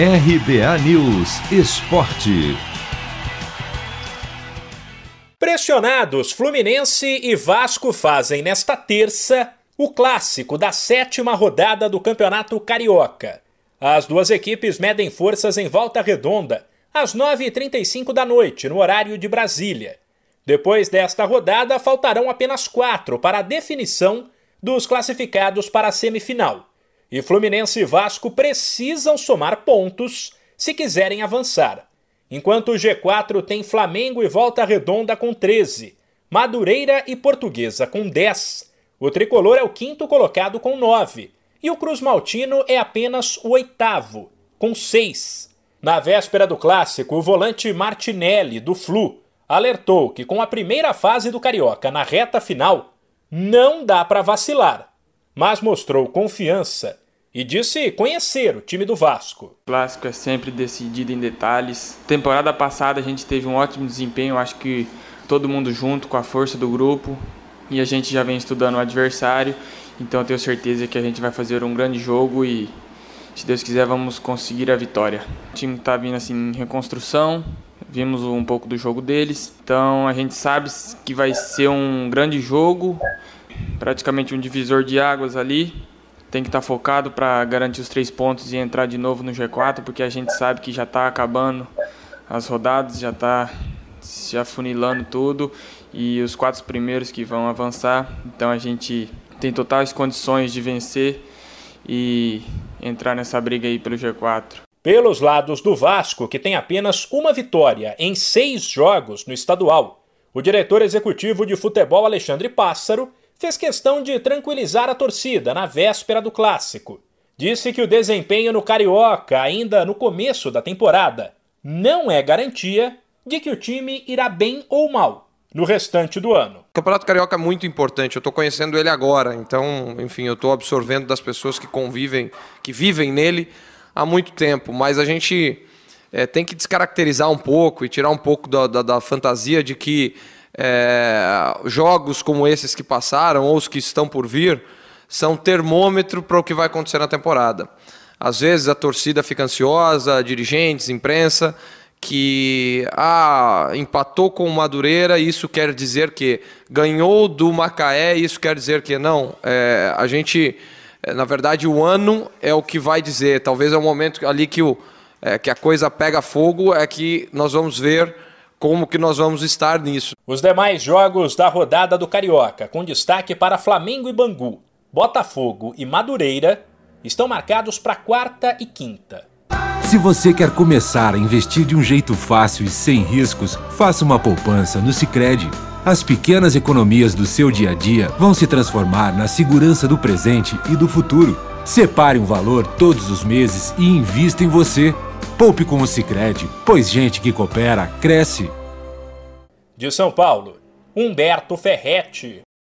RBA News Esporte. Pressionados, Fluminense e Vasco fazem nesta terça o clássico da sétima rodada do Campeonato Carioca. As duas equipes medem forças em volta redonda, às 9h35 da noite, no horário de Brasília. Depois desta rodada, faltarão apenas quatro para a definição dos classificados para a semifinal e Fluminense e Vasco precisam somar pontos se quiserem avançar. Enquanto o G4 tem Flamengo e Volta Redonda com 13, Madureira e Portuguesa com 10, o tricolor é o quinto colocado com 9 e o Cruz Maltino é apenas o oitavo, com 6. Na véspera do clássico, o volante Martinelli, do Flu, alertou que com a primeira fase do Carioca na reta final, não dá para vacilar mas mostrou confiança e disse conhecer o time do Vasco. O clássico é sempre decidido em detalhes. Temporada passada a gente teve um ótimo desempenho, acho que todo mundo junto com a força do grupo e a gente já vem estudando o adversário, então eu tenho certeza que a gente vai fazer um grande jogo e se Deus quiser vamos conseguir a vitória. O time está vindo assim em reconstrução, vimos um pouco do jogo deles, então a gente sabe que vai ser um grande jogo praticamente um divisor de águas ali. Tem que estar tá focado para garantir os três pontos e entrar de novo no G4, porque a gente sabe que já está acabando as rodadas, já está já funilando tudo e os quatro primeiros que vão avançar. Então a gente tem totais condições de vencer e entrar nessa briga aí pelo G4. Pelos lados do Vasco, que tem apenas uma vitória em seis jogos no estadual, o diretor executivo de futebol Alexandre Pássaro fez questão de tranquilizar a torcida na véspera do clássico. Disse que o desempenho no Carioca, ainda no começo da temporada, não é garantia de que o time irá bem ou mal no restante do ano. O Campeonato Carioca é muito importante, eu estou conhecendo ele agora, então, enfim, eu estou absorvendo das pessoas que convivem, que vivem nele há muito tempo, mas a gente é, tem que descaracterizar um pouco e tirar um pouco da, da, da fantasia de que é, jogos como esses que passaram ou os que estão por vir são termômetro para o que vai acontecer na temporada. Às vezes a torcida fica ansiosa, dirigentes, imprensa, que ah, empatou com o Madureira, isso quer dizer que ganhou do Macaé, isso quer dizer que não. É, a gente, é, na verdade, o ano é o que vai dizer. Talvez é o momento ali que, o, é, que a coisa pega fogo, é que nós vamos ver como que nós vamos estar nisso. Os demais jogos da rodada do Carioca, com destaque para Flamengo e Bangu, Botafogo e Madureira, estão marcados para quarta e quinta. Se você quer começar a investir de um jeito fácil e sem riscos, faça uma poupança no Sicredi. As pequenas economias do seu dia a dia vão se transformar na segurança do presente e do futuro. Separe um valor todos os meses e invista em você. Poupe com o Sicredi, pois gente que coopera cresce. De São Paulo, Humberto Ferretti.